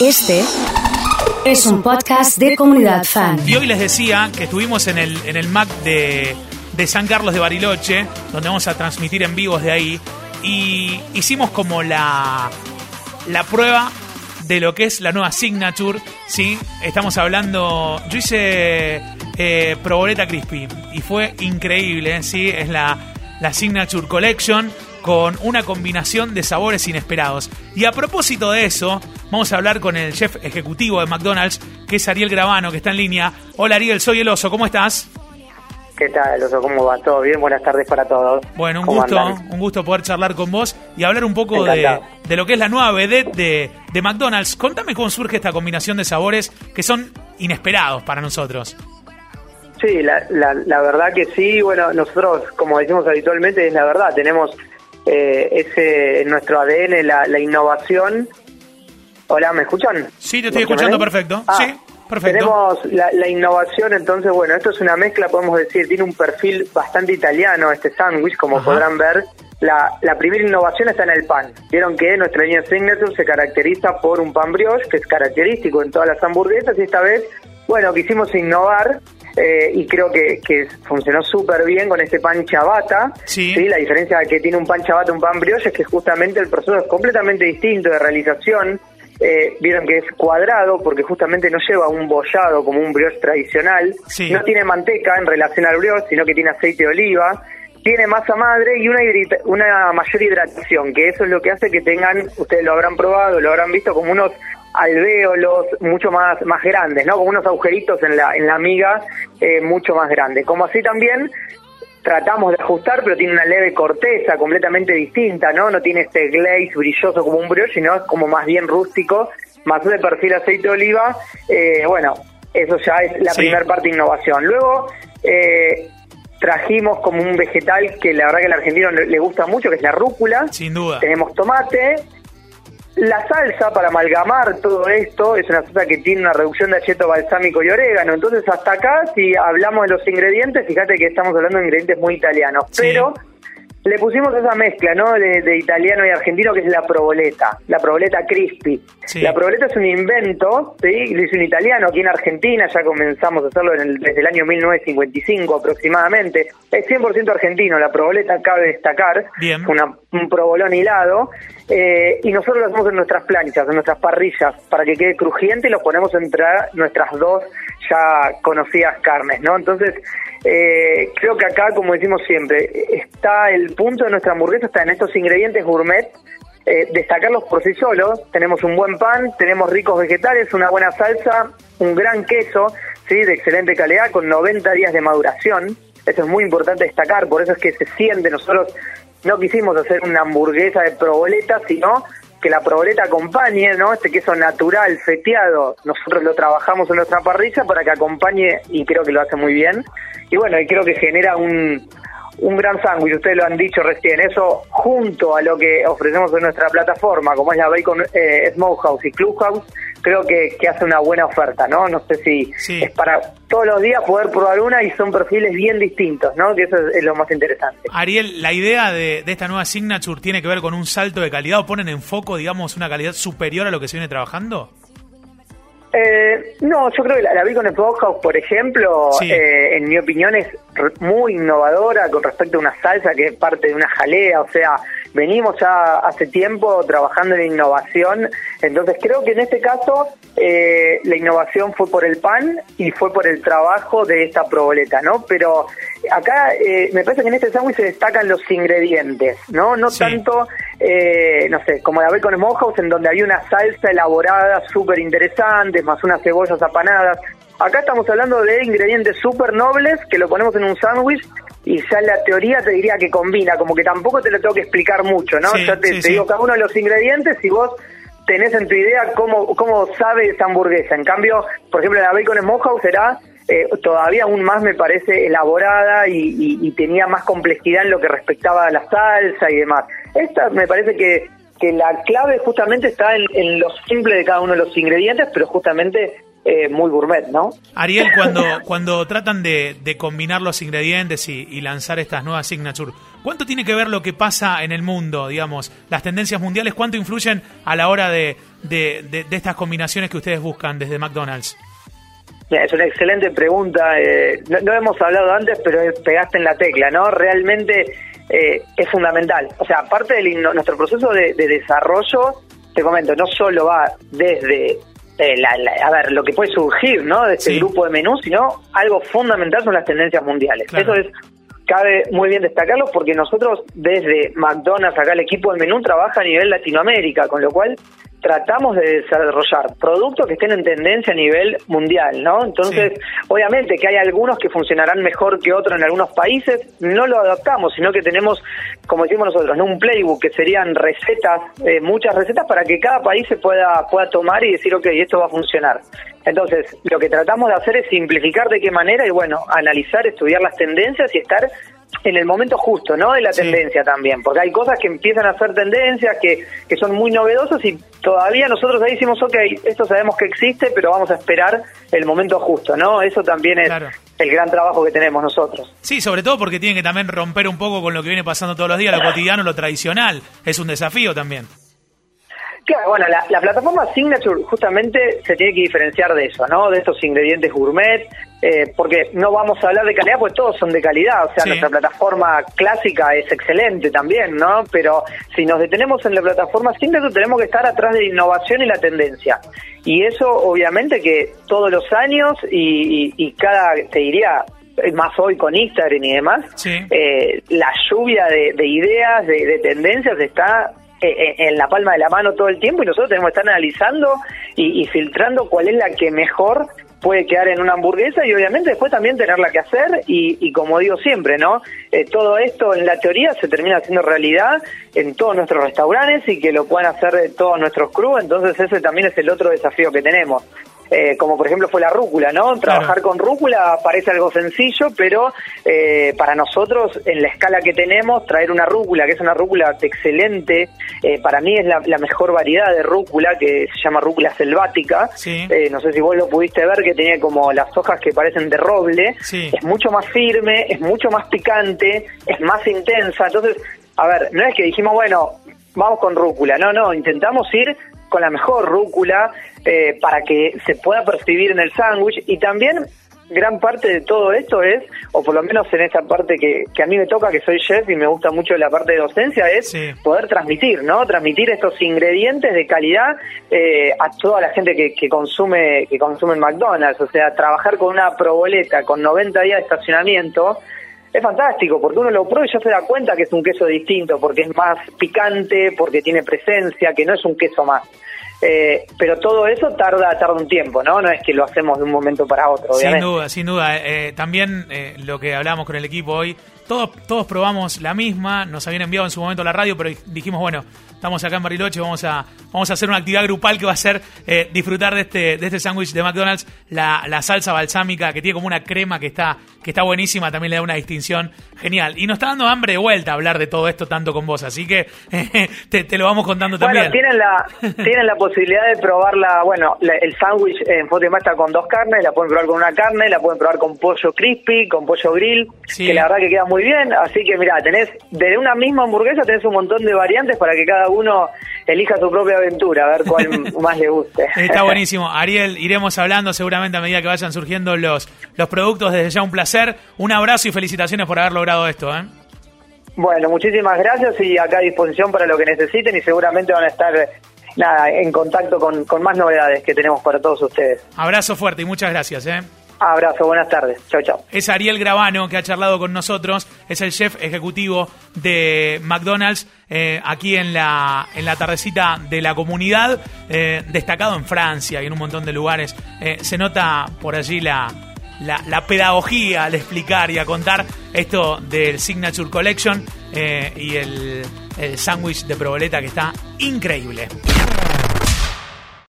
Este es un podcast de comunidad fan. Y hoy les decía que estuvimos en el, en el Mac de, de San Carlos de Bariloche, donde vamos a transmitir en vivos de ahí, y hicimos como la, la prueba de lo que es la nueva Signature, ¿sí? Estamos hablando, yo hice eh, Proboleta Crispy y fue increíble, ¿sí? Es la, la Signature Collection con una combinación de sabores inesperados. Y a propósito de eso, vamos a hablar con el chef ejecutivo de McDonald's, que es Ariel Gravano, que está en línea. Hola Ariel, soy el oso, ¿cómo estás? ¿Qué tal, Oso? ¿Cómo va? ¿Todo bien? Buenas tardes para todos. Bueno, un ¿Cómo gusto, andan? un gusto poder charlar con vos y hablar un poco de, de lo que es la nueva vedette de, de McDonald's. Contame cómo surge esta combinación de sabores que son inesperados para nosotros. Sí, la, la, la verdad que sí. Bueno, nosotros, como decimos habitualmente, es la verdad. Tenemos eh, ese en nuestro ADN la, la innovación. Hola, ¿me escuchan? Sí, te estoy ¿Me escuchando perfecto. Ah, Sí, perfecto. Tenemos la, la innovación, entonces, bueno, esto es una mezcla, podemos decir, tiene un perfil bastante italiano este sándwich, como Ajá. podrán ver. La, la primera innovación está en el pan. Vieron que nuestra línea Signature se caracteriza por un pan brioche, que es característico en todas las hamburguesas, y esta vez, bueno, quisimos innovar. eh, y creo que, que funcionó súper bien con este pan chabata. Sí. La diferencia que tiene un pan chabata y un pan brioche es que justamente el proceso es completamente distinto de realización. Eh, vieron que es cuadrado porque justamente no lleva un bollado como un brioche tradicional. Sí. No tiene manteca en relación al brioche, sino que tiene aceite de oliva. Tiene masa madre y una, una mayor hidratación, que eso es lo que hace que tengan, ustedes lo habrán probado, lo habrán visto como unos alvéolos mucho más, más grandes, ¿no? Como unos agujeritos en la, en la miga eh, mucho más grandes. Como así también tratamos de ajustar, pero tiene una leve corteza completamente distinta, ¿no? No tiene este glaze brilloso como un brioche, sino es como más bien rústico, más de perfil aceite de oliva. Eh, bueno, eso ya es la Sí. primera parte de innovación. Luego eh, trajimos como un vegetal que la verdad que al argentino le, le gusta mucho, que es la rúcula. Sin duda. Tenemos tomate. La salsa para amalgamar todo esto es una salsa que tiene una reducción de acheto balsámico y orégano. Entonces, hasta acá, si hablamos de los ingredientes, fíjate que estamos hablando de ingredientes muy italianos. Sí. Pero le pusimos esa mezcla, ¿no? De, de italiano y argentino, que es la proboleta, la proboleta crispy. Sí. La proboleta es un invento, ¿sí? Lo hizo un italiano aquí en Argentina, ya comenzamos a hacerlo en el- desde el año 1955 aproximadamente. Es 100% argentino, la proboleta cabe destacar. Bien. Una- un provolón hilado. eh, y nosotros lo hacemos en nuestras planchas, en nuestras parrillas, para que quede crujiente y lo ponemos entre nuestras dos ya conocidas carnes, ¿no? Entonces, eh, creo que acá, como decimos siempre, está el punto de nuestra hamburguesa, está en estos ingredientes gourmet, eh, destacarlos por sí solos. Tenemos un buen pan, tenemos ricos vegetales, una buena salsa, un gran queso, ¿sí? de excelente calidad, con 90 días de maduración. Eso es muy importante destacar, por eso es que se siente. Nosotros no quisimos hacer una hamburguesa de proboleta, sino que la proboleta acompañe, ¿no? Este queso natural, feteado, nosotros lo trabajamos en nuestra parrilla para que acompañe, y creo que lo hace muy bien. Y bueno, y creo que genera un, un gran sándwich, ustedes lo han dicho recién, eso junto a lo que ofrecemos en nuestra plataforma, como es la Bacon eh, Smokehouse y Clubhouse, creo que, que hace una buena oferta, ¿no? No sé si Sí. es para todos los días poder probar una y son perfiles bien distintos, ¿no? Que eso es, lo más interesante. Ariel, la idea de, de esta nueva Signature tiene que ver con un salto de calidad o ponen en foco, digamos, una calidad superior a lo que se viene trabajando. Eh, no, yo creo que la, la Bacon Smokehouse, por ejemplo, Sí. eh, en mi opinión es muy innovadora con respecto a una salsa que es parte de una jalea, o sea, venimos ya hace tiempo trabajando en innovación, entonces creo que en este caso eh, la innovación fue por el pan y fue por el trabajo de esta proboleta, ¿no? Pero acá eh, me parece que en este sándwich se destacan los ingredientes, ¿no? No Sí. tanto, eh, no sé, como la Bacon Smokehouse en donde había una salsa elaborada súper interesante, más unas cebollas apanadas. Acá estamos hablando de ingredientes súper nobles que lo ponemos en un sándwich y ya la teoría te diría que combina, como que tampoco te lo tengo que explicar mucho, ¿no? Sí, ya te, sí, te sí. digo cada uno de los ingredientes y vos tenés en tu idea cómo, cómo sabe esa hamburguesa. En cambio, por ejemplo, la Bacon Smokehouse será eh, todavía aún más, me parece, elaborada y, y- y tenía más complejidad en lo que respectaba a la salsa y demás. Esta me parece que, que la clave justamente está en, en lo simple de cada uno de los ingredientes, pero justamente eh, muy gourmet, ¿no? Ariel, cuando, cuando tratan de, de combinar los ingredientes y, y lanzar estas nuevas signature, ¿cuánto tiene que ver lo que pasa en el mundo, digamos, las tendencias mundiales, cuánto influyen a la hora de, de, de, estas combinaciones que ustedes buscan desde McDonald's? Es una excelente pregunta. Eh, no, hemos hablado antes, pero pegaste en la tecla, ¿no? Realmente eh, es fundamental. O sea, aparte de nuestro proceso de, desarrollo, te comento, no solo va desde eh, a ver, lo que puede surgir, ¿no? De este grupo de menús, sino algo fundamental son las tendencias mundiales. Eso es cabe muy bien destacarlo porque nosotros desde McDonald's, acá el equipo del menú trabaja a nivel Latinoamérica, con lo cual tratamos de desarrollar productos que estén en tendencia a nivel mundial, ¿no? Entonces, obviamente que hay algunos que funcionarán mejor que otros en algunos países, no lo adaptamos, sino que tenemos, como decimos nosotros, ¿no? un playbook que serían recetas, eh, muchas recetas para que cada país se pueda, pueda tomar y decir, ok, esto va a funcionar. Entonces, lo que tratamos de hacer es simplificar de qué manera y, bueno, analizar, estudiar las tendencias y estar en el momento justo, ¿no? De la tendencia también, porque hay cosas que empiezan a ser tendencias, que, que son muy novedosas y todavía nosotros ahí decimos, ok, esto sabemos que existe, pero vamos a esperar el momento justo, ¿no? Eso también es el gran trabajo que tenemos nosotros. Sí, sobre todo porque tienen que también romper un poco con lo que viene pasando todos los días, lo cotidiano, lo tradicional. Es un desafío también. Claro, bueno, la, plataforma Signature justamente se tiene que diferenciar de eso, ¿no? De estos ingredientes gourmet, eh, porque no vamos a hablar de calidad, pues todos son de calidad, o sea, nuestra plataforma clásica es excelente también, ¿no? Pero si nos detenemos en la plataforma Signature tenemos que estar atrás de la innovación y la tendencia. Y eso obviamente que todos los años y, cada, te diría, más hoy con Instagram y demás, eh, la lluvia de, ideas, de tendencias está eh, eh, en la palma de la mano todo el tiempo y nosotros tenemos que estar analizando y, filtrando cuál es la que mejor puede quedar en una hamburguesa y obviamente después también tenerla que hacer y, como digo siempre, ¿no? Eh, todo esto en la teoría se termina haciendo realidad en todos nuestros restaurantes y que lo puedan hacer todos nuestros crew, entonces ese también es el otro desafío que tenemos. Eh, como por ejemplo fue la rúcula, ¿no? Trabajar con rúcula parece algo sencillo, pero eh, para nosotros, en la escala que tenemos, traer una rúcula, que es una rúcula excelente, eh, para mí es la, mejor variedad de rúcula, que se llama rúcula selvática. no sé si vos lo pudiste ver, que tenía como las hojas que parecen de roble. Es mucho más firme, es mucho más picante, es más intensa. Entonces, a ver, no es que dijimos, bueno, vamos con rúcula. No, no, intentamos ir con la mejor rúcula eh, para que se pueda percibir en el sándwich y también gran parte de todo esto es, o por lo menos en esta parte que, que, a mí me toca, que soy chef y me gusta mucho la parte de docencia, es poder transmitir, ¿no? Transmitir estos ingredientes de calidad eh, a toda la gente que, que, consume que consume en McDonald's. O sea, trabajar con una proboleta con 90 días de estacionamiento es fantástico, porque uno lo prueba y ya se da cuenta que es un queso distinto, porque es más picante, porque tiene presencia, que no es un queso más. Eh, pero todo eso tarda tarda un tiempo, ¿no? No es que lo hacemos de un momento para otro. Sin duda, sin duda. Eh, también eh, lo que hablamos con el equipo hoy, todos, todos probamos la misma, nos habían enviado en su momento a la radio, pero dijimos, bueno, estamos acá en Bariloche, vamos a, vamos a hacer una actividad grupal que va a ser eh, disfrutar de este, de este sándwich de McDonald's, la, la, salsa balsámica que tiene como una crema que está, que está buenísima, también le da una distinción genial. Y nos está dando hambre de vuelta hablar de todo esto tanto con vos, así que te, lo vamos contando también. Tienen la, tienen la posibilidad de probarla, bueno, el sándwich en Fotima está con dos carnes, la pueden probar con una carne, la pueden probar con pollo crispy, con pollo grill, que la verdad que queda muy bien, así que mira, tenés, de una misma hamburguesa tenés un montón de variantes para que cada uno elija su propia aventura, a ver cuál más le guste. Está buenísimo. Ariel, iremos hablando seguramente a medida que vayan surgiendo los, los productos. Desde ya un placer. Un abrazo y felicitaciones por haber logrado esto. ¿eh? Bueno, muchísimas gracias y acá a disposición para lo que necesiten y seguramente van a estar nada, en contacto con, con más novedades que tenemos para todos ustedes. Abrazo fuerte y muchas gracias. ¿eh? Abrazo, buenas tardes. Chao, chao. Es Ariel Gravano que ha charlado con nosotros, es el chef ejecutivo de McDonald's eh, aquí en la, en la tardecita de la comunidad, eh, destacado en Francia y en un montón de lugares. Eh, se nota por allí la, la, pedagogía al explicar y a contar esto del Signature Collection y el, el sándwich de proboleta que está increíble.